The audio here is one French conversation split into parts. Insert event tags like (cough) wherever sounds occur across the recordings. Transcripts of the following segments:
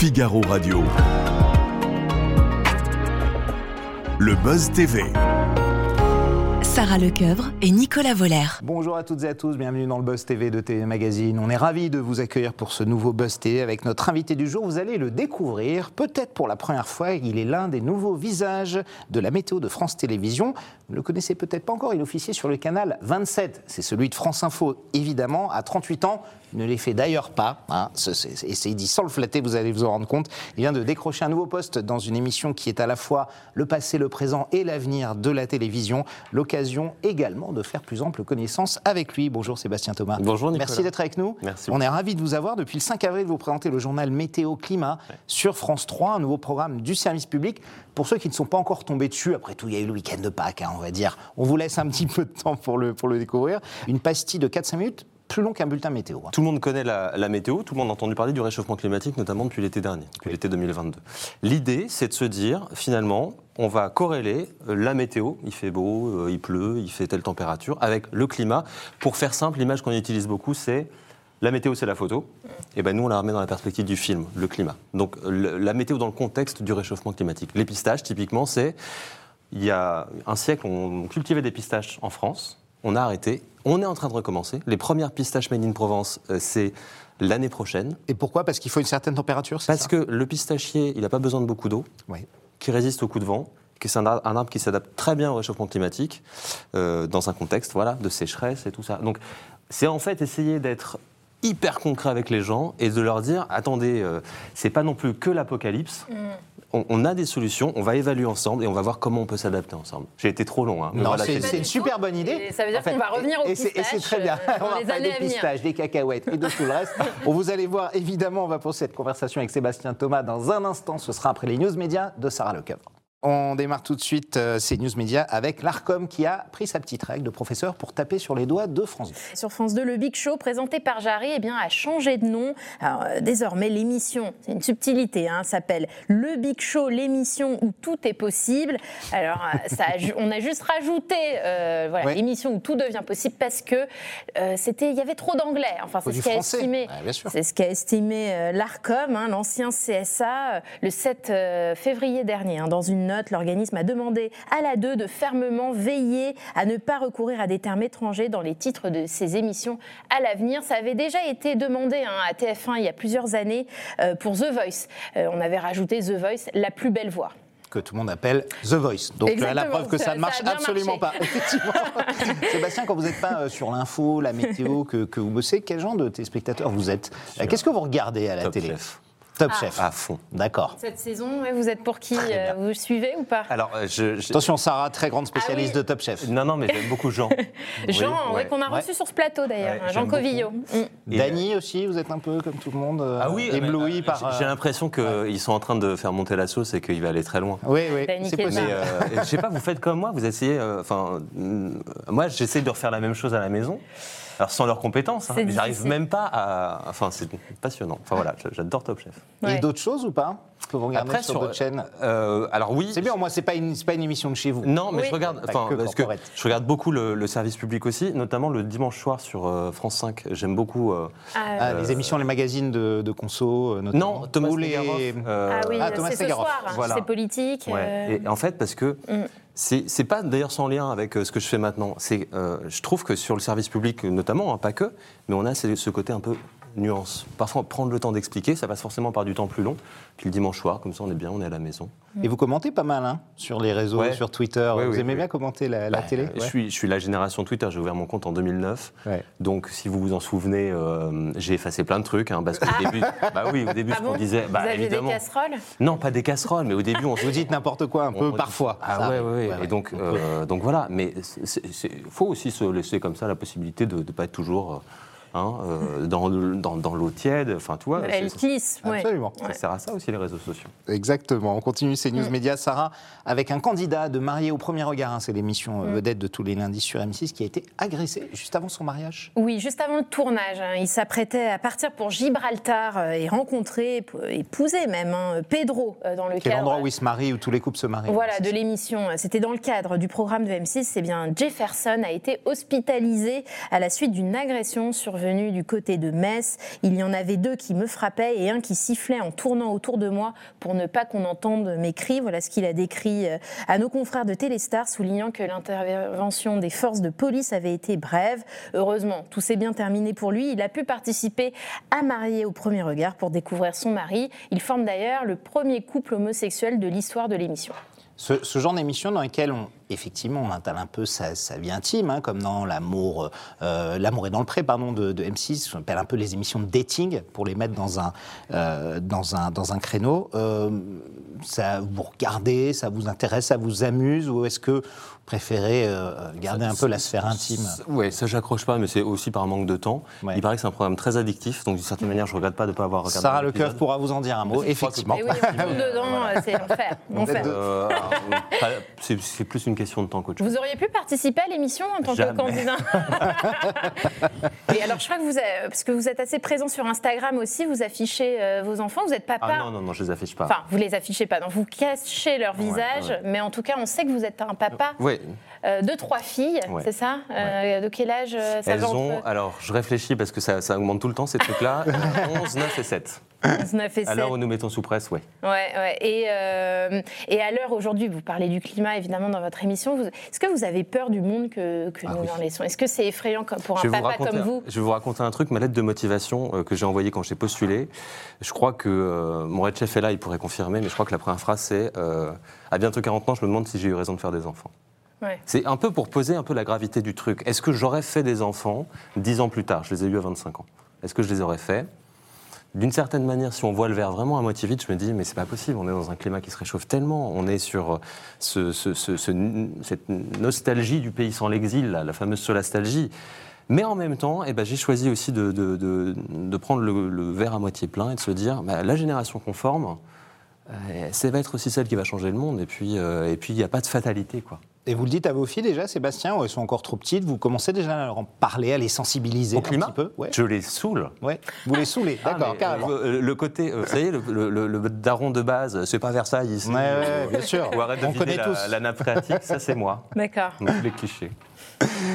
Figaro Radio. Le Buzz TV. Sarah Lecoeuvre et Nicolas Voller. Bonjour à toutes et à tous, bienvenue dans le Buzz TV de TV Magazine. On est ravis de vous accueillir pour ce nouveau Buzz TV avec notre invité du jour. Vous allez le découvrir, peut-être pour la première fois. Il est l'un des nouveaux visages de la météo de France Télévisions. Vous ne le connaissez peut-être pas encore, il officiait sur le canal 27. C'est celui de France Info, évidemment, à 38 ans. Ne les fait d'ailleurs pas. Hein. Et c'est dit sans le flatter, vous allez vous en rendre compte. Il vient de décrocher un nouveau poste dans une émission qui est à la fois le passé, le présent et l'avenir de la télévision. L'occasion également de faire plus ample connaissance avec lui. Bonjour Sébastien Thomas. Bonjour Nicolas. Merci d'être avec nous. Merci. On est ravis de vous avoir. Depuis le 5 avril, vous présentez le journal Météo Climat sur France 3, un nouveau programme du service public. Pour ceux qui ne sont pas encore tombés dessus, après tout, il y a eu le week-end de Pâques, hein, on va dire. On vous laisse un petit (laughs) peu de temps pour le, pour le découvrir. Une pastille de 4-5 minutes plus long qu'un bulletin météo. Tout le monde connaît la, météo, tout le monde a entendu parler du réchauffement climatique, notamment depuis l'été dernier, depuis l'été 2022. L'idée, c'est de se dire, finalement, on va corréler euh, la météo, il fait beau, euh, il pleut, il fait telle température, avec le climat. Pour faire simple, l'image qu'on utilise beaucoup, c'est la météo, c'est la photo. Et ben nous, on la remet dans la perspective du film, le climat. Donc la météo dans le contexte du réchauffement climatique. Les pistaches, typiquement, c'est il y a un siècle, on cultivait des pistaches en France on a arrêté. On est en train de recommencer. Les premières pistaches made in Provence, euh, c'est l'année prochaine. Et pourquoi? Parce qu'il faut une certaine température Parce que le pistachier, il n'a pas besoin de beaucoup d'eau, qui résiste aux coups de vent, que c'est un, arbre qui s'adapte très bien au réchauffement climatique, euh, dans un contexte voilà, de sécheresse et tout ça. Donc c'est en fait essayer d'être hyper concret avec les gens et de leur dire attendez, euh, c'est pas non plus que l'apocalypse. Mm on, a des solutions, on va évaluer ensemble et on va voir comment on peut s'adapter ensemble. J'ai été trop long. Hein, non, c'est une super bonne idée. ça veut dire qu'on va revenir aux pistaches. Et c'est très bien. Euh, on va parler des pistaches, des cacahuètes et de tout le reste. (laughs) vous allez voir, évidemment, on va poursuivre cette conversation avec Sébastien Thomas dans un instant. Ce sera après les news médias de Sarah Lecoeuvre. On démarre tout de suite euh, ces news médias avec l'ARCOM qui a pris sa petite règle de professeur pour taper sur les doigts de France 2. Sur France 2, le Big Show présenté par Jarry eh bien, a changé de nom. Alors, euh, désormais, l'émission, c'est une subtilité, hein, s'appelle Le Big Show, l'émission où tout est possible. Alors, euh, ça on a juste rajouté voilà, l'émission où tout devient possible parce que c'était, il y avait trop d'anglais. Enfin, c'est ce qu'a estimé, c'est ce qu'a estimé l'ARCOM, hein, l'ancien CSA, le 7 février dernier, hein, dans une note, l'organisme a demandé à la 2 de fermement veiller à ne pas recourir à des termes étrangers dans les titres de ses émissions à l'avenir. Ça avait déjà été demandé hein, à TF1 il y a plusieurs années euh, pour The Voice. Euh, on avait rajouté The Voice, la plus belle voix que tout le monde appelle The Voice. Donc la preuve que ça, ne marche absolument pas. (laughs) Effectivement. Sébastien, quand vous n'êtes pas euh, sur l'info, la météo, que, que, vous bossez, quel genre de téléspectateur vous êtes? Qu'est-ce que vous regardez à la télé? Top ah. Chef. À fond. D'accord. Cette saison, vous êtes pour qui euh, Vous suivez ou pas? Alors, euh, je, Attention, Sarah, très grande spécialiste ah de Top Chef. Non, non, mais j'aime beaucoup Jean. (laughs) Jean, qu'on a reçu sur ce plateau d'ailleurs, Jean Covillo. Mm. Dany aussi, vous êtes un peu comme tout le monde, euh, ah oui, ébloui par. J'ai l'impression qu'ils sont en train de faire monter la sauce et qu'il va aller très loin. Oui, oui, c'est possible. je sais pas, vous faites comme moi, vous essayez. Enfin, moi, j'essaie de refaire la même chose à la maison. Alors sans leurs compétences, hein, j'arrive même pas à. Enfin, c'est passionnant. Enfin voilà, j'adore Top Chef. Et d'autres choses ou pas? Que vous regardez Après, sur, votre chaîne euh, Alors oui. C'est bien, moi, c'est pas une, pas une émission de chez vous. Non, mais je regarde. Enfin, parce que je regarde beaucoup le, service public aussi, notamment le dimanche soir sur euh, France 5. J'aime beaucoup. Euh, ah, ah, les émissions, les magazines de, de conso, notamment. Non, Thomas les... ah oui, ah, c'est ce soir. Voilà. C'est politique. Et en fait, parce que. Mm. C'est pas d'ailleurs sans lien avec ce que je fais maintenant. C'est, je trouve que sur le service public notamment, hein, pas que, mais on a ce côté un peu nuance. Parfois, prendre le temps d'expliquer, ça passe forcément par du temps plus long. Puis le dimanche soir, comme ça, on est bien, on est à la maison. Et vous commentez pas mal hein, sur les réseaux, sur Twitter. vous aimez bien commenter la, bah, télé? je, suis, je suis la génération Twitter. J'ai ouvert mon compte en 2009. Donc, si vous vous en souvenez, euh, j'ai effacé plein de trucs. Hein, parce qu'au ah. début, bah oui, au début, ah ce qu'on disait. Bah, vous aviez des casseroles? Non, pas des casseroles, mais au début, on Vous dites n'importe quoi, un peu parfois. Ah ouais, ouais, Et donc, euh, donc voilà. Mais il faut aussi se laisser comme ça la possibilité de ne pas être toujours. Euh, Hein, euh, dans, dans, l'eau tiède. Enfin, tu vois. Elle glisse, Absolument. Ça sert à ça aussi, les réseaux sociaux. Exactement. On continue ces news médias, Sarah, avec un candidat de marié au premier regard. Hein, c'est l'émission euh, vedette de tous les lundis sur M6 qui a été agressé juste avant son mariage. Oui, juste avant le tournage. Hein. il s'apprêtait à partir pour Gibraltar euh, et rencontrer, épouser même, Pedro dans le Quel cadre. endroit où il se marie, où tous les couples se marient. Voilà, de l'émission. C'était dans le cadre du programme de M6. C'est bien Jefferson a été hospitalisé à la suite d'une agression sur survenue du côté de Metz. Il y en avait deux qui me frappaient et un qui sifflait en tournant autour de moi pour ne pas qu'on entende mes cris. Voilà ce qu'il a décrit euh, à nos confrères de Téléstar, soulignant que l'intervention des forces de police avait été brève. Heureusement, tout s'est bien terminé pour lui. Il a pu participer à Marier au premier regard pour découvrir son mari. Il forme d'ailleurs le premier couple homosexuel de l'histoire de l'émission. Ce, ce genre d'émission dans lesquelles on, effectivement, on installe un peu sa, sa vie intime, hein, comme dans L'amour, euh, L'amour est dans le pré, pardon, de, de M6, on appelle un peu les émissions de dating pour les mettre dans un, euh, dans un, dans un créneau. Euh, ça vous regardez, ça vous intéresse, ça vous amuse, ou est-ce que vous préférez euh, garder un peu la sphère intime? Oui, ça j'accroche pas, mais c'est aussi par manque de temps. Ouais. Il paraît que c'est un programme très addictif, donc d'une certaine manière, je regrette pas de ne pas avoir regardé. Sarah. Lecoeur pourra vous en dire un mot, effectivement. Et oui, dedans, euh, c'est l'enfer. Euh, c'est plus une question de temps qu'autre chose. Vous auriez pu participer à l'émission en tant Jamais. que candidat. (laughs) (laughs) Et alors, je crois que vous, avez- parce que vous êtes assez présent sur Instagram aussi, vous affichez euh, vos enfants, vous êtes papa. Ah non, non, non, je les affiche pas. Enfin, vous les affichez pas, donc vous cachez leur Ouais, visage, ouais. mais en tout cas, on sait que vous êtes un papa Oui, euh, de trois filles, Ouais. c'est ça Euh, De quel âge euh, ça elles ont. Alors, je réfléchis parce que ça, ça augmente tout le temps, ces trucs-là. (laughs) 11, 9 et 7. 11, 9 et 7 À l'heure où nous mettons sous presse, oui. Ouais, ouais. Et, euh, et à l'heure aujourd'hui, vous parlez du climat évidemment dans votre émission. Vous- Est-ce que vous avez peur du monde que, que Ah nous oui. en laissons? Est-ce que c'est effrayant comme- pour un papa raconter, comme vous? je vais vous raconter un truc, ma lettre de motivation euh, que j'ai envoyée quand j'ai postulé. Je crois que euh, mon red chef est là, il pourrait confirmer, mais je crois que la première phrase c'est euh, À bientôt 40 ans, je me demande si j'ai eu raison de faire des enfants. Ouais. C'est un peu pour poser un peu la gravité du truc. Est-ce que j'aurais fait des enfants 10 ans plus tard? Je les ai eus à 25 ans. Est-ce que je les aurais fait? D'une certaine manière, si on voit le verre vraiment à moitié vide, je me dis, mais c'est pas possible, on est dans un climat qui se réchauffe tellement, on est sur euh, ce- ce- ce- ce- cette nostalgie du pays sans l'exil, la fameuse solastalgie. Mais en même temps, eh ben, j'ai choisi aussi de, prendre le, verre à moitié plein et de se dire, bah, la génération qu'on forme, euh, ça va être aussi celle qui va changer le monde. Et puis, euh, et puis, il n'y a pas de fatalité, quoi. Et vous le dites à vos filles déjà, Sébastien, ou elles sont encore trop petites, vous commencez déjà à leur en parler, à les sensibiliser Au un climat, petit peu ouais. je les saoule. Ouais. Vous les saoulez, Ah, d'accord, carrément. euh, le côté, euh, vous savez, le, le- le- le daron de base, c'est pas Versailles ici. Ouais, ouais, bien sûr. Ou arrête de On connaît la, tous. la nappe phréatique, ça c'est moi. D'accord. Donc, les clichés.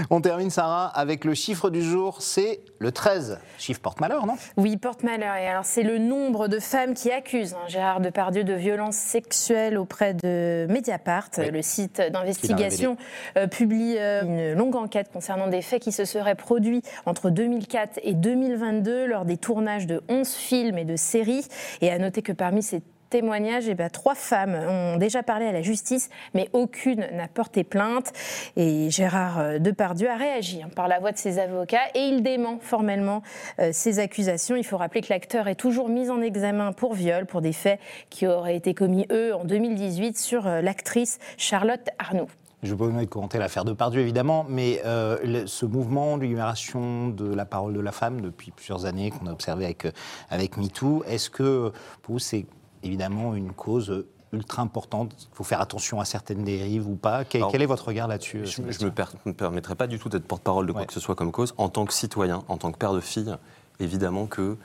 On termine, Sarah, avec le chiffre du jour, c'est le 13. Chiffre porte-malheur, non? Oui, porte-malheur. Et alors, c'est le nombre de femmes qui accusent hein, Gérard Depardieu de violences sexuelles auprès de Mediapart. Oui. Le site d'investigation euh, publie euh, une longue enquête concernant des faits qui se seraient produits entre 2004 et 2022 lors des tournages de 11 films et de séries. Et à noter que parmi ces témoignages, eh ben, trois femmes ont déjà parlé à la justice, mais aucune n'a porté plainte. Et Gérard euh, Depardieu a réagi hein, par la voix de ses avocats et il dément formellement euh, ces accusations. Il faut rappeler que l'acteur est toujours mis en examen pour viol, pour des faits qui auraient été commis, eux, en 2018 sur euh, l'actrice Charlotte Arnoux. Je demander de commenter l'affaire de Pardieu, évidemment, mais ce mouvement de libération de la parole de la femme depuis plusieurs années qu'on a observé avec, avec MeToo, est-ce que pour vous c'est évidemment une cause ultra importante Il faut faire attention à certaines dérives ou pas Quel, Alors, quel est votre regard là-dessus Je ne me, per- me permettrai pas du tout d'être porte-parole de quoi Ouais. que ce soit comme cause. En tant que citoyen, en tant que père de fille, évidemment que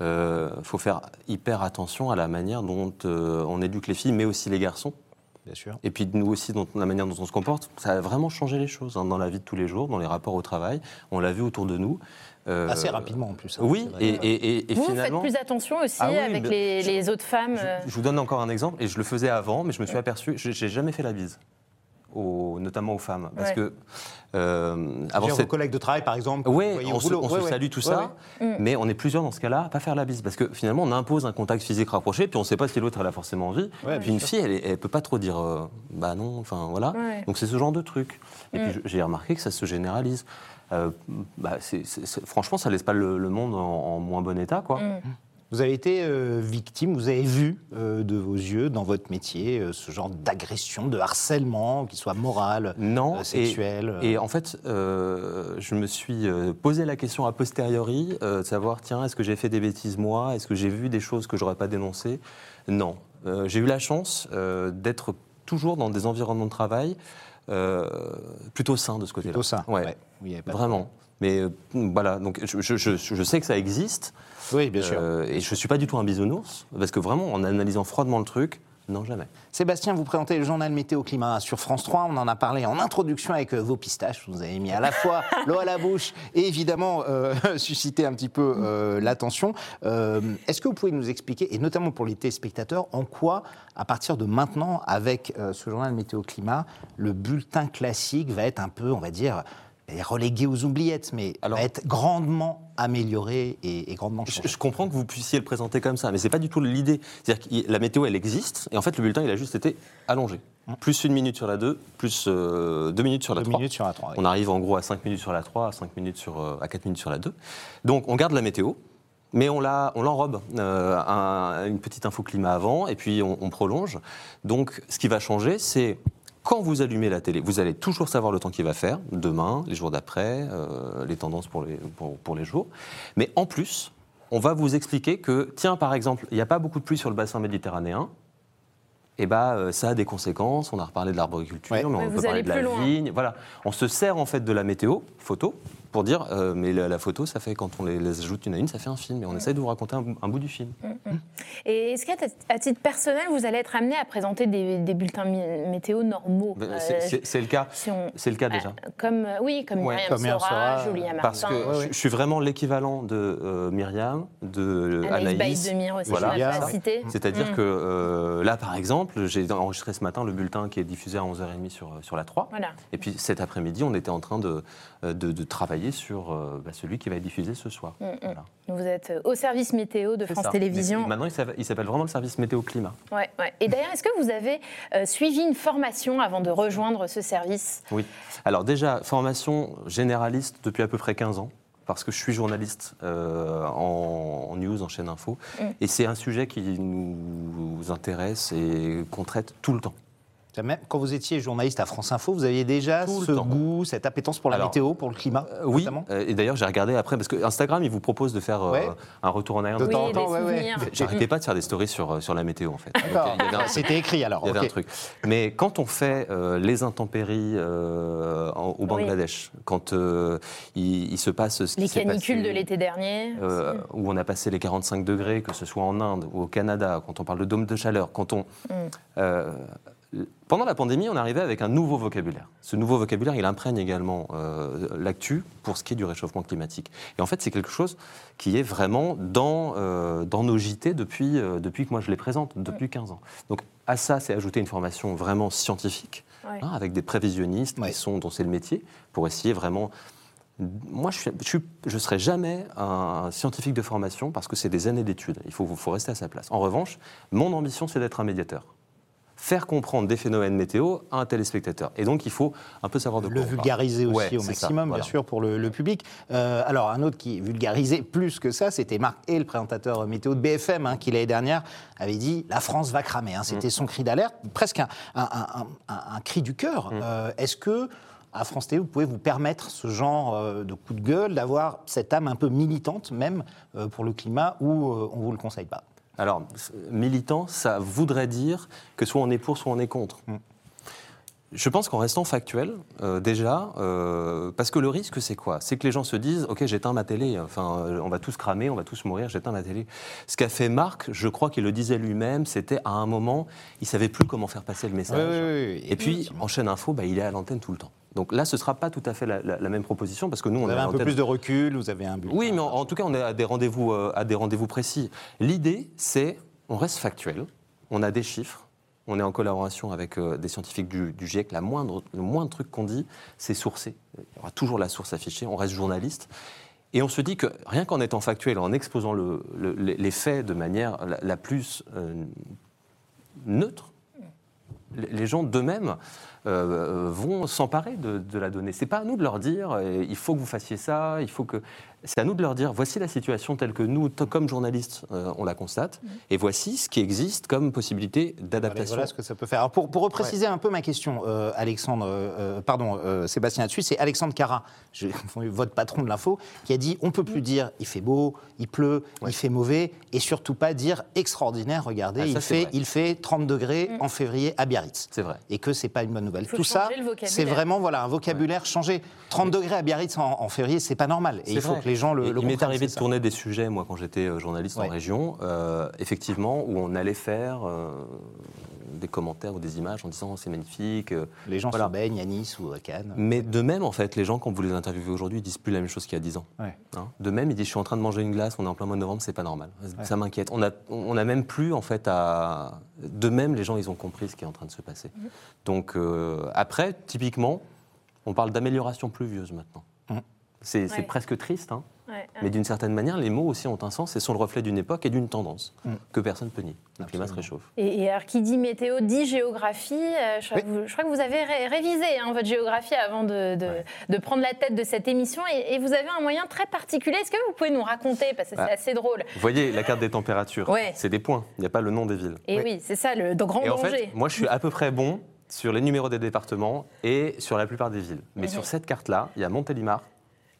euh, faut faire hyper attention à la manière dont euh, on éduque les filles, mais aussi les garçons. Bien sûr. Et puis nous aussi, dans la manière dont on se comporte, ça a vraiment changé les choses hein, dans la vie de tous les jours, dans les rapports au travail. On l'a vu autour de nous. Euh, Assez rapidement en plus. hein, Oui, et, et- et- et Vous, vous faites finalement. plus attention aussi Ah oui, avec les, les autres femmes euh, Je, je vous donne encore un exemple, et je le faisais avant, mais je me suis aperçu, j'ai jamais fait la bise, aux- notamment aux femmes, parce Ouais. que euh, avant vos collègues de travail, par exemple oui, on se, on se Ouais, ouais. salue tout Ouais, ça, ouais. mais on est plusieurs dans ce cas-là à pas faire la bise parce que finalement on impose un contact physique rapproché puis on ne sait pas si l'autre elle a forcément envie. Ouais, puis une fille elle, elle peut pas trop dire euh, bah non, enfin voilà. Ouais. Donc c'est ce genre de truc. Et Mm. puis je- j'ai remarqué que ça se généralise. Euh, bah, franchement, ça laisse pas le, le monde en, en moins bon état, quoi. Vous avez été euh, victime, vous avez vu euh, de vos yeux dans votre métier euh, ce genre d'agression, de harcèlement, qu'il soit moral, Non, et- sexuel. Et en fait, je me suis posé la question a posteriori, de savoir, tiens, est-ce que j'ai fait des bêtises moi? Est-ce que j'ai vu des choses que j'aurais pas dénoncées? Non. J'ai eu la chance d'être toujours dans des environnements de travail plutôt sains de ce côté-là. Plutôt ça. Ouais. ouais. Oui, Vraiment. Mais euh, voilà, donc je, je- je- je sais que ça existe. Oui, bien sûr. Euh, et je suis pas du tout un bisounours, parce que vraiment, en analysant froidement le truc, Non, jamais. Sébastien, vous présentez le journal Météo Climat sur France 3. On en a parlé en introduction avec euh, vos pistaches. Vous avez mis à la fois (laughs) l'eau à la bouche et évidemment euh, (laughs) suscité un petit peu euh, l'attention. Euh, Est-ce que vous pouvez nous expliquer, et notamment pour les téléspectateurs, en quoi, à partir de maintenant, avec ce journal Météo Climat, le bulletin classique va être un peu, on va dire, relégué aux oubliettes, mais Alors- va être grandement amélioré et, et grandement changé je comprends que vous puissiez le présenter comme ça, mais c'est pas du tout l'idée. C'est-à-dire que la météo, elle existe, et en fait, le bulletin, il a juste été allongé. Plus une minute sur la 2, plus euh, deux minutes sur la Deux 3. minutes sur la 3. On arrive en gros à 5 minutes sur la 3, à, 5 minutes sur, euh, à 4 minutes sur la 2. Donc on garde la météo, mais on l'enrobe. Euh, un- une petite info climat avant, et puis on, on prolonge. Donc ce qui va changer, c'est quand vous allumez la télé, vous allez toujours savoir le temps qu'il va faire, demain, les jours d'après, euh, les tendances pour les, pour, pour les jours. Mais en plus, on va vous expliquer que, tiens, par exemple, il n'y a pas beaucoup de pluie sur le bassin méditerranéen. Et bah, euh, ça a des conséquences. On a reparlé de l'arboriculture, Ouais. mais on Ouais, peut parler de la loin. vigne. Voilà, on se sert en fait de la météo photo pour dire, euh, mais la, la photo, ça fait quand on les, les ajoute une à une, ça fait un film. Et on essaie de vous raconter un, bout- un bout du film. Et est-ce qu'à à titre personnel, vous allez être amené à présenter des, des bulletins météo normaux Ben, Euh, c'est- le cas. si on- C'est le cas déjà. euh, Comme, euh, oui, comme Ouais, Myriam comme Sora, Sora, Julia Martin. Parce que ouais, ouais. je, je suis vraiment l'équivalent de euh, Myriam, de Anaïs Anaïs. Baïdemir aussi, Voilà. C'est-à-dire Mm. que euh, là, par exemple, j'ai enregistré ce matin le bulletin qui est diffusé à 11h30 sur, sur la 3. Voilà. Et puis cet après-midi, on était en train de, de, de travailler sur euh, bah, celui qui va être diffusé ce soir. Mm, mm. Voilà. Vous êtes euh, au service météo de France. Télévisions. Maintenant, il s'appelle- vraiment le service météo-climat. Ouais, ouais. Et d'ailleurs, est-ce que vous avez euh, suivi une formation avant de rejoindre ce service? Oui. Alors déjà, formation généraliste depuis à peu près 15 ans. Parce que je suis journaliste euh, en, en news, en chaîne info. Mm. Et c'est un sujet qui nous intéresse et qu'on traite tout le temps. Même quand vous étiez journaliste à France Info, vous aviez déjà Tout ce goût, cette appétence pour la Alors, météo, pour le climat Euh, oui, notamment euh, et d'ailleurs j'ai regardé après, parce que Instagram, il vous propose de faire euh, Ouais. un retour en arrière. De Oui, temps en temps, ouais. J'arrêtais pas de faire des stories sur, sur la météo en fait. C'était écrit alors. Il y avait ok. un truc. Mais quand on fait euh, les intempéries euh, en- au Bangladesh, quand euh, il, il se passe ce qui Les canicules passé, de l'été dernier euh, où on a passé les 45 degrés, que ce soit en Inde ou au Canada, quand on parle de dôme de chaleur, quand on... Mm. Pendant la pandémie, on arrivait avec un nouveau vocabulaire. Ce nouveau vocabulaire, il imprègne également euh, l'actu pour ce qui est du réchauffement climatique. Et en fait, c'est quelque chose qui est vraiment dans, euh, dans nos JT depuis, euh, depuis que moi je les présente, depuis 15 ans. Donc à ça, c'est ajouter une formation vraiment scientifique, Ouais. hein, avec des prévisionnistes Ouais. qui sont, dont c'est le métier, pour essayer vraiment moi, je ne je, suis- je serai jamais un scientifique de formation parce que c'est des années d'études. Il faut, faut rester à sa place. En revanche, mon ambition, c'est d'être un médiateur. Faire comprendre des phénomènes météo à un téléspectateur. Et donc, il faut un peu savoir de quoi Le on parle. vulgariser aussi Ouais, au maximum, ça, voilà. bien sûr, pour le, le public. Euh, alors, un autre qui vulgarisait plus que ça, c'était Marc et le présentateur météo de BFM, hein, qui l'année dernière avait dit La France va cramer. hein. C'était son cri d'alerte, presque un, un- un- un- un cri du cœur. Euh, Est-ce que. À France Télé, vous pouvez vous permettre ce genre euh, de coup de gueule, d'avoir cette âme un peu militante même pour le climat, euh, on vous le conseille pas? Alors, militant, ça voudrait dire que soit on est pour, soit on est contre. Mm. Je pense qu'en restant factuel, euh, déjà, euh, parce que le risque, c'est quoi? C'est que les gens se disent, OK, j'éteins ma télé, enfin, euh, on va tous cramer, on va tous mourir, j'éteins ma télé. Ce qu'a fait Marc, je crois qu'il le disait lui-même, c'était à un moment, il savait plus comment faire passer le message. Et puis, en chaîne info, bah, il est à l'antenne tout le temps. Donc là, ce ne sera pas tout à fait la, la- la même proposition, parce que nous, on Vous est avez à un peu plus de recul, vous avez un but. oui, mais en, en tout cas, on est à des rendez-vous, euh, à des rendez-vous précis. L'idée, c'est, on reste factuel, on a des chiffres, on est en collaboration avec euh, des scientifiques du, du GIEC. La moindre, le moindre truc qu'on dit, c'est sourcé. Il y aura toujours la source affichée. On reste journaliste. Et on se dit que rien qu'en étant factuel, en exposant le- le- les les faits de manière la, la plus euh, neutre, les- gens d'eux-mêmes euh, vont s'emparer de, de la donnée. C'est pas à nous de leur dire euh, il faut que vous fassiez ça, il faut que. C'est à nous de leur dire voici la situation telle que nous, comme journalistes, euh, on la constate, et voici ce qui existe comme possibilité d'adaptation. voilà ce que ça peut faire. Alors pour, pour repréciser un peu ma question, euh, Alexandre, euh, pardon, euh, Sébastien là-dessus, c'est Alexandre Cara, je- (laughs) votre patron de l'info, qui a dit on peut plus dire il fait beau, il pleut, il fait mauvais, et surtout pas dire extraordinaire. Regardez, Ah, ça, il, fait, vrai. il fait 30 degrés en février à Biarritz. C'est vrai. Et que c'est pas une bonne nouvelle. Tout ça, c'est vraiment voilà un vocabulaire changé. 30 degrés à Biarritz en, en février, c'est pas normal. Et il faut vrai. que les gens le, Et le il m'est arrivé de ça. tourner des sujets, moi, quand j'étais euh, journaliste Ouais. en région, euh, effectivement, où on allait faire, euh, des commentaires ou des images en disant c'est magnifique. euh. Les gens Voilà. se baignent à Nice ou à Cannes. Mais de même, en fait, les gens, quand vous les interviewez aujourd'hui, ils disent plus la même chose qu'il y a 10 ans. Ouais. Hein. de même, ils disent je suis en train de manger une glace, on est en plein mois de novembre, c'est pas normal. Ça m'inquiète. On a, on a même plus, en fait, à. De même, les gens, ils ont compris ce qui est en train de se passer. Donc, euh, après, typiquement, on parle d'amélioration pluvieuse maintenant. Mhm. C'est c'est Ouais. presque triste, hein. Ouais, mais d'une certaine manière, les mots aussi ont un sens et sont le reflet d'une époque et d'une tendance Mm. que personne ne peut nier. Le climat se réchauffe. Et, et alors, qui dit météo dit géographie. Euh, je, crois que vous, je crois que vous avez ré- révisé hein, votre géographie avant de, de- de prendre la tête de cette émission. Et, et vous avez un moyen très particulier. Est-ce que vous pouvez nous raconter Parce que Bah. c'est assez drôle. Vous voyez, la carte des températures, Ouais. c'est des points, il n'y a pas le nom des villes. Et oui, c'est ça le grand Et en danger. fait, moi, je suis à peu près bon sur les numéros des départements et sur la plupart des villes. Mais sur cette carte-là, il y a Montélimar,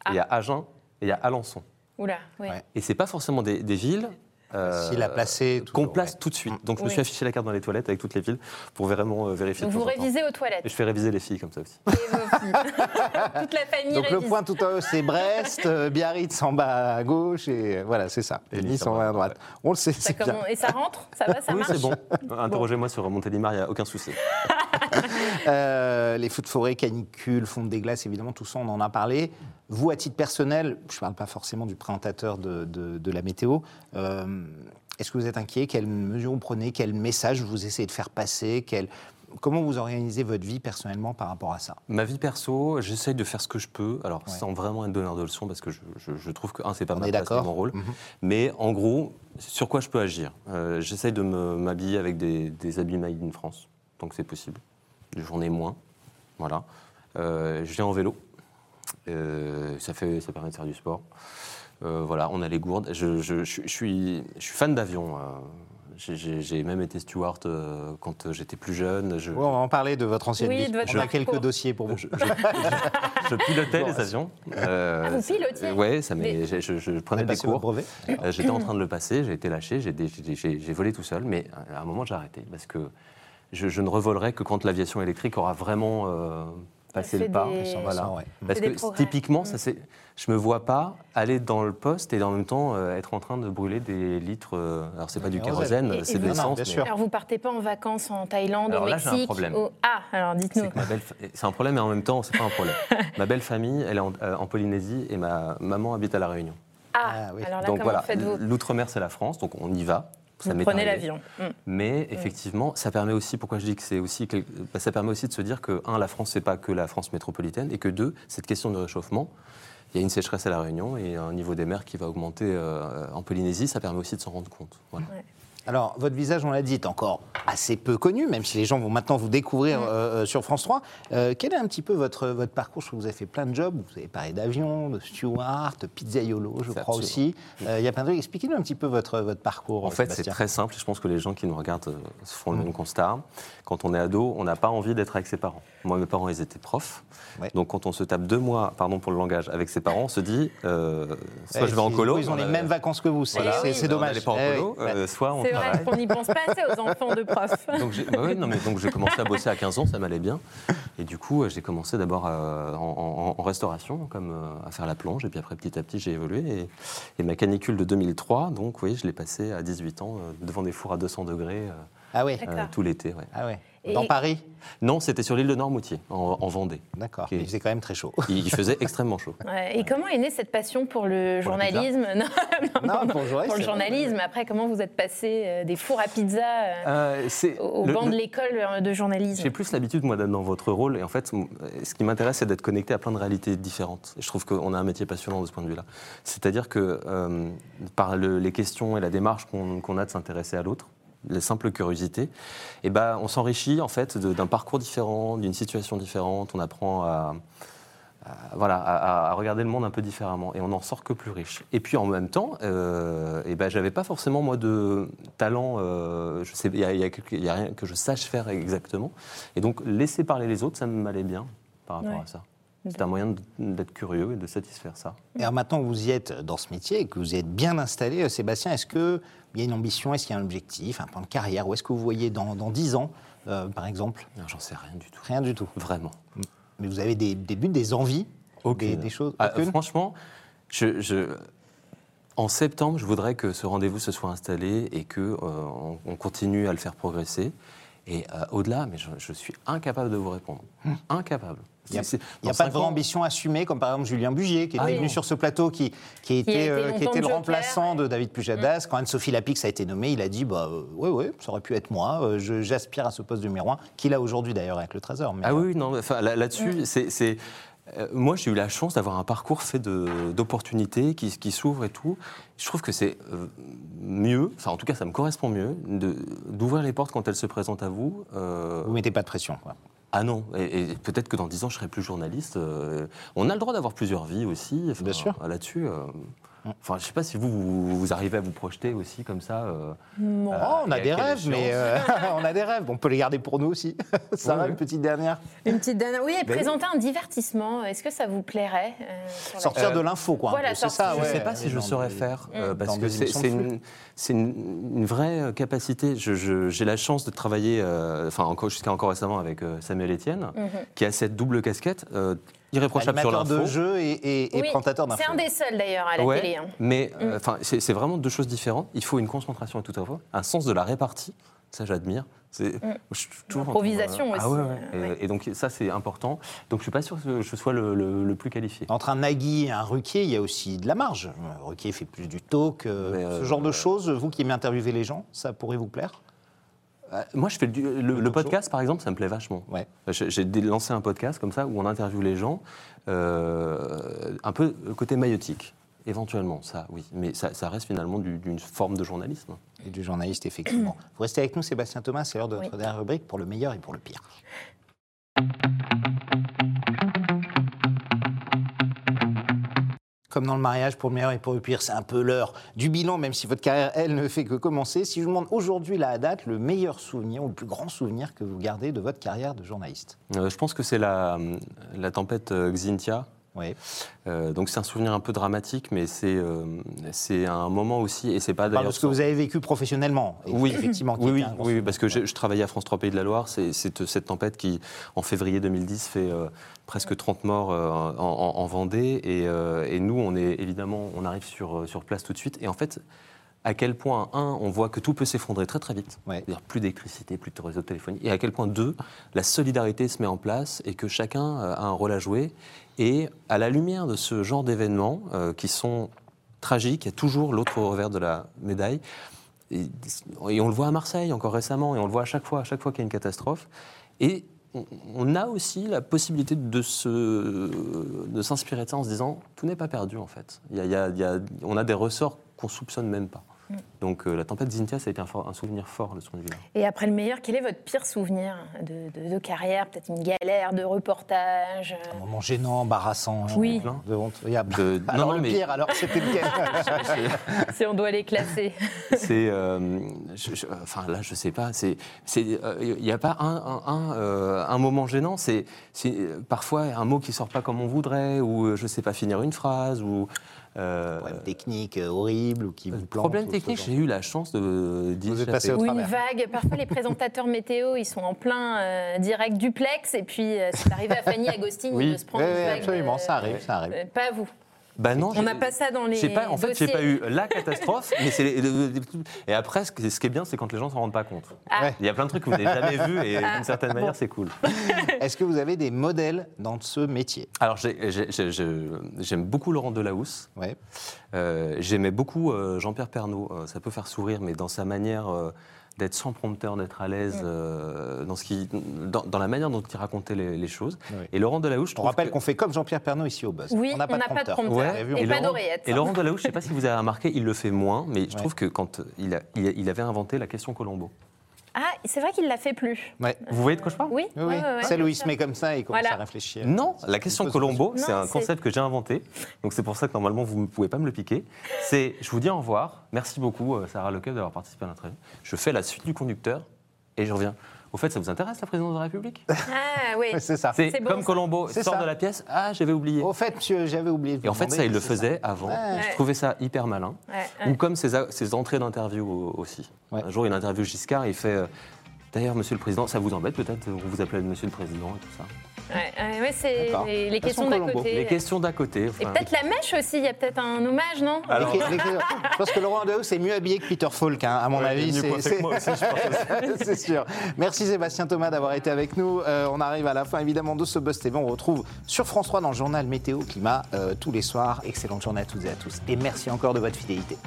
il y a Agen et il y a Alençon. Oula, oui. Ouais. Et c'est pas forcément des, des villes. euh, Facile à placer, Qu'on toujours, place ouais. tout de suite. Donc je me suis affiché la carte dans les toilettes avec toutes les villes pour vraiment euh, vérifier. Donc vous temps. révisez aux toilettes. Et je fais réviser les filles comme ça aussi. Et vos filles. (laughs) Toute la famille Donc le point tout en haut, c'est Brest, euh, Biarritz en bas à gauche, et euh, voilà, c'est ça. Et Et Nice en bas à droite. On le sait, Ça c'est bien. Et ça rentre? Ça va Ça oui, marche? c'est bon. Interrogez-moi sur Montélimar, il n'y a aucun souci. (laughs) Euh, les feux de forêt, canicules, fonte des glaces, évidemment, tout ça, on en a parlé. Vous, à titre personnel, je ne parle pas forcément du présentateur de, de- de la météo, euh, est-ce que vous êtes inquiet? Quelles mesures vous prenez? Quel message vous essayez de faire passer? Quel- Comment vous organisez votre vie personnellement par rapport à ça? Ma vie perso, j'essaye de faire ce que je peux, alors Ouais. sans vraiment être donneur de leçons, parce que je, je- je trouve que, un, c'est pas On ma est place, c'est mon rôle. Mhm. Mais en gros, sur quoi je peux agir? Euh, J'essaye de m'habiller avec des, des habits made in France, donc c'est possible. J'en ai moins, voilà. Euh, je viens en vélo, Euh, ça, fait, ça permet de faire du sport. Euh, voilà, on a les gourdes. Je, je- je- je suis, je suis fan d'avion. euh. J'ai- même été steward euh, quand j'étais plus jeune. Je, Ouais, On va en parler de votre ancienne Oui, vie. de votre On a quelques dossiers pour vous. je, je- je pilotais les avions. Euh, Ah, vous pilotiez Ouais, ça m'est- Mais- j'ai- je, prenais des cours. brevet Euh, J'étais en train de le passer, j'ai été lâché, j'ai volé tout seul, mais à un moment j'ai arrêté parce que je, je ne revolerai que quand l'aviation électrique aura vraiment euh, passé le pas. des- Voilà. Ouais. Parce que progrès. typiquement, Mm. ça c'est, je me vois pas aller dans le poste et en même temps euh, être en train de brûler des litres. euh, alors c'est pas du Kérosène. Et- c'est de l'essence. bien mais- sûr. Alors vous partez pas en vacances en Thaïlande, Alors au là, j'ai un Mexique problème. au- Ah, alors dites-nous. C'est que ma belle, fa- c'est un problème, mais en même temps, c'est pas un problème. (laughs) ma belle famille, elle est en, euh, en Polynésie et ma maman habite à la Réunion. Ah, Ah oui. alors là, donc comment voilà, faites-vous l'outre-mer c'est la France, donc on y va. Ça Vous prenez l'avion. Mm. Mais effectivement, ça permet aussi, pourquoi je dis que c'est aussi, bah, ça permet aussi de se dire que, un, la France, c'est pas que la France métropolitaine, et que deux, cette question de réchauffement, il y a une sécheresse à La Réunion et un niveau des mers qui va augmenter euh, en Polynésie, ça permet aussi de s'en rendre compte. Voilà. Alors, votre visage, on l'a dit, est encore assez peu connu, même si les gens vont maintenant vous découvrir euh, euh, sur France 3. Euh, quel est un petit peu votre, votre parcours? Je trouve que vous avez fait plein de jobs. Vous avez parlé d'avion, de steward, de pizzaiolo, je crois absolument. aussi. Euh, Il y a plein de trucs. Expliquez-nous un petit peu votre, votre parcours. En fait, c'est très simple, je pense que les gens qui nous regardent euh, se font le même constat. Quand on est ado, on n'a pas envie d'être avec ses parents. Moi, mes parents, ils étaient profs. Ouais. Donc, quand on se tape deux mois, pardon pour le langage, avec ses parents, on se dit, euh, soit Ouais, je vais en colo. Ils ont on les a- mêmes vacances que vous. C'est Voilà. Eh oui. on dommage. pas en Eh colo, euh, soit on C'est vrai travaille. qu'on n'y pense pas assez aux enfants de profs. Donc j'ai bah oui, non, mais donc j'ai commencé à bosser à 15 ans, ça m'allait bien. Et du coup, euh, j'ai commencé d'abord euh, en, en- en restauration, comme euh, à faire la plonge. Et puis après, petit à petit, j'ai évolué. Et, et ma canicule de 2003, donc oui, je l'ai passée à 18 ans devant des fours à 200 degrés Ah oui. D'accord. euh, tout l'été. ouais. Ah ouais. Et- Dans Paris Non, c'était sur l'île de Normoutier, en, en Vendée. D'accord. Il faisait quand même très chaud. Il, (laughs) il faisait extrêmement chaud. Ouais, Et comment est née cette passion pour le Pour journalisme (laughs) Non, Non, pour jouer, pour le journalisme. Après, comment vous êtes passé euh, des fours à pizza euh, Euh, au le- banc le- de l'école de journalisme J'ai plus l'habitude, moi, d'être dans votre rôle. Et en fait, ce qui m'intéresse, c'est d'être connecté à plein de réalités différentes. Et je trouve qu'on a un métier passionnant de ce point de vue-là. C'est-à-dire que euh, par le- les questions et la démarche qu'on qu'on a de s'intéresser à l'autre, les simples curiosités, eh ben, on s'enrichit en fait d'un parcours différent, d'une situation différente. On apprend à, voilà, à, à regarder le monde un peu différemment et on n'en sort que plus riche. Et puis en même temps, euh, eh ben, j'avais pas forcément moi de talent, euh, je sais, il y a, a rien que je sache faire exactement. Et donc laisser parler les autres, ça m'allait bien par rapport Ouais. à ça. C'est un moyen d'être curieux et de satisfaire ça. Et alors maintenant que vous y êtes dans ce métier et que vous êtes bien installé, euh, Sébastien, est-ce qu'il y a une ambition, est-ce qu'il y a un objectif, un plan de carrière Où est-ce que vous voyez dans, dans 10 ans, euh, par exemple? Non, J'en sais rien du tout. Rien du tout. Vraiment. Mais vous avez des, des buts, des envies des, des choses Ah, franchement, je, je- en septembre, je voudrais que ce rendez-vous se soit installé et que euh, on, on continue à le faire progresser. Et euh, au-delà, mais je, je suis incapable de vous répondre. Incapable. Il n'y a, pas de vraie ans- ambition assumée, comme par exemple Julien Bugier, qui est Ah venu oui. sur ce plateau, qui, euh, qui était le Joker, remplaçant de David Pujadas. Quand Anne-Sophie Lapix a été nommée, il a dit bah, euh, Oui, oui, ça aurait pu être moi, euh, j'aspire à ce poste de numéro 1, qu'il a aujourd'hui d'ailleurs avec le Trésor. Mais, Ah euh, oui, oui, non, là- là-dessus, c'est. c'est- euh, moi, j'ai eu la chance d'avoir un parcours fait d'opportunités qui, qui s'ouvrent et tout. Je trouve que c'est euh, mieux, enfin, en tout cas, ça me correspond mieux, d'ouvrir les portes quand elles se présentent à vous. euh, Vous mettez pas de pression. Quoi. Ah non, et, et peut-être que dans 10 ans, je serai plus journaliste. euh, on a le droit d'avoir plusieurs vies aussi. enfin, Bien sûr. Là-dessus. euh, Enfin, je sais pas si vous, vous, vous arrivez à vous projeter aussi comme ça. euh, Non. euh, Oh, on a des rêves, mais euh, (laughs) on a des rêves. On peut les garder pour nous aussi. Ça Oui, va, oui. une petite dernière Une petite dernière. Oui, et Ben présenter un divertissement. Est-ce que ça vous plairait euh, Sortir Euh, de l'info, quoi. voilà, c'est ça, Je ne sais pas si je saurais faire, euh, parce que c'est une, c'est une- une vraie capacité. Je- je- J'ai la chance de travailler, euh, enfin encore jusqu'à encore récemment avec euh, Samuel Etienne, Mhm. qui a cette double casquette euh, irréprochable sur l'info. de jeu et, et, et Oui, présentateur d'info. C'est un des seuls d'ailleurs à la Ouais, télé. hein. mais Mm. euh, enfin, c'est vraiment deux choses différentes. Il faut une concentration et tout à fait, un sens de la répartie. Ça, j'admire. C'est Mm. L'improvisation Ah aussi, ouais, ouais. euh, Et- ouais. Et, donc ça, c'est important. Donc je suis pas sûr que je sois le, le- le plus qualifié. Entre un Nagui et un Ruquier, il y a aussi de la marge. Euh, Ruquier fait plus du talk. euh, ce euh, genre de choses, vous qui aimez interviewer les gens, ça pourrait vous plaire? Euh, Moi, je fais du- le, podcast, par exemple, ça me plaît vachement. Ouais. J'ai lancé un podcast comme ça où on interviewe les gens, euh, un peu le côté maïotique, éventuellement, ça, oui. Mais ça, ça reste finalement du- d'une forme de journalisme. Et du journaliste, effectivement. vous restez avec nous, Sébastien Thomas, c'est l'heure de Oui. notre dernière rubrique pour le meilleur et pour le pire. Comme dans le mariage, pour le meilleur et pour le pire, c'est un peu l'heure du bilan, même si votre carrière, elle, ne fait que commencer. Si je vous demande aujourd'hui, à date, le meilleur souvenir ou le plus grand souvenir que vous gardez de votre carrière de journaliste Euh, je pense que c'est la, la tempête euh, Xintia. Oui. Euh, donc c'est un souvenir un peu dramatique, mais c'est euh, c'est un moment aussi, et c'est pas d'ailleurs... de ce que vous avez vécu professionnellement. Oui, effectivement. oui, oui, oui, parce que je, je travaillais à France 3 Pays de la Loire. C'est cette tempête qui, en février 2010, fait euh, presque 30 morts en, en- en Vendée. Et, et nous, on est évidemment, on arrive sur, sur place tout de suite. Et en fait, à quel point, un, on voit que tout peut s'effondrer très très vite. Ouais. C'est-à-dire plus d'électricité, plus de réseau de téléphonie. Et à quel point, deux, la solidarité se met en place et que chacun euh, a un rôle à jouer. Et à la lumière de ce genre d'événements euh, qui sont tragiques, il y a toujours l'autre revers de la médaille. Et, et on le voit à Marseille encore récemment, et on le voit à chaque fois, à chaque fois qu'il y a une catastrophe. Et on, a aussi la possibilité de se, de s'inspirer de ça en se disant tout n'est pas perdu en fait. Y a- il y a- on a des ressorts qu'on soupçonne même pas. Donc euh, la tempête Zintia, ça a été un, souvenir fort de ce point de vue-là. Et après le meilleur, quel est votre pire souvenir de, de- de carrière? Peut-être une galère de reportage euh, Un moment gênant, embarrassant. Oui. euh, De honte. Il y a- De- non, alors non, le mais- pire, alors c'était lequel (laughs) (laughs) si on doit les classer (laughs) C'est, euh, enfin là, je sais pas. C'est, c'est, euh, il n'y a pas un, un, un, euh, un moment gênant? C'est, parfois un mot qui sort pas comme on voudrait, ou euh, je sais pas finir une phrase, ou euh, Problème technique euh, horrible ou qui vous plante. problème technique. J'ai eu la chance de d'y Vous êtes échapper. passé au Ou une vague. Parfois, les présentateurs météo, ils sont en plein euh, direct duplex. Et puis, euh, c'est arrivé à Fanny Agostini Oui. de se prendre Ouais, une vague. absolument, ça arrive, ça arrive. euh, pas vous. Bah non, On j'ai- n'a pas ça dans les pas, en fait, j'ai pas eu la (laughs) catastrophe, mais c'est et après, ce qui est bien, c'est quand les gens s'en rendent pas compte. Ah. Il y a plein de trucs que vous n'avez jamais vus et Ah. d'une certaine manière, Bon. c'est cool. (laughs) Est-ce que vous avez des modèles dans ce métier? Alors, j'aime beaucoup Laurent Delahousse. ouais. Euh, J'aimais beaucoup euh, Jean-Pierre Pernaut. Euh, ça peut faire sourire, mais dans sa manière euh, d'être sans prompteur, d'être à l'aise, euh, dans, ce qui, dans, dans la manière dont il racontait les, les choses. Et Laurent Delahousse, je On rappelle qu'on fait comme Jean-Pierre Pernaut ici au Buzz. Oui, on n'a pas, de prompteur. Et pas Laurent-. Et Laurent Delahousse, je ne sais pas si vous avez remarqué, il le fait moins, mais je Ouais. trouve que quand il, a- il a- il avait inventé la question Colombo. Ah, c'est vrai qu'il l'a fait plus. Ouais. Vous voyez de quoi je parle? Oui, Oui, oui. ouais, ouais, Celle où il se met comme ça et il commence Voilà. à réfléchir. Non, la question Colombo, c'est un concept que j'ai inventé. Donc c'est pour ça que normalement vous ne pouvez pas me le piquer. C'est je vous dis au revoir. Merci beaucoup euh, Sarah Lequel d'avoir participé à notre avis. Je fais la suite du conducteur et je reviens. Au fait, ça vous intéresse la présidence de la République? Ah oui. (laughs) C'est ça. C'est comme. Colombo sort ça. de la pièce. Ah, j'avais oublié. Au fait, monsieur, j'avais oublié de vous Et en fait, demander, ça, il le faisait avant. Ouais. Je trouvais ça hyper malin. Ouais, ouais. Ou comme ses, ses entrées d'interview au- aussi. Ouais. Un jour, il interview Giscard, il fait euh, D'ailleurs, monsieur le président, ça vous embête peut-être On vous appelle monsieur le président et tout ça? Ouais, c'est D'accord. les, questions d'à Colombo. côté. Les questions d'à côté. Et enfin, peut-être la mèche aussi, il y a peut-être un hommage, non Alors- Les- les- (laughs) je pense que Laurent Dehaus est mieux habillé que Peter Falk, hein, à mon Ouais, avis. il est mieux c'est- coiffé que moi aussi, je pense. (laughs) c'est sûr. Merci Sébastien Thomas d'avoir été avec nous. Euh, on arrive à la fin évidemment de ce Buzz TV. On retrouve sur France 3 dans le journal Météo Climat euh, tous les soirs. Excellente journée à toutes et à tous. Et merci encore de votre fidélité.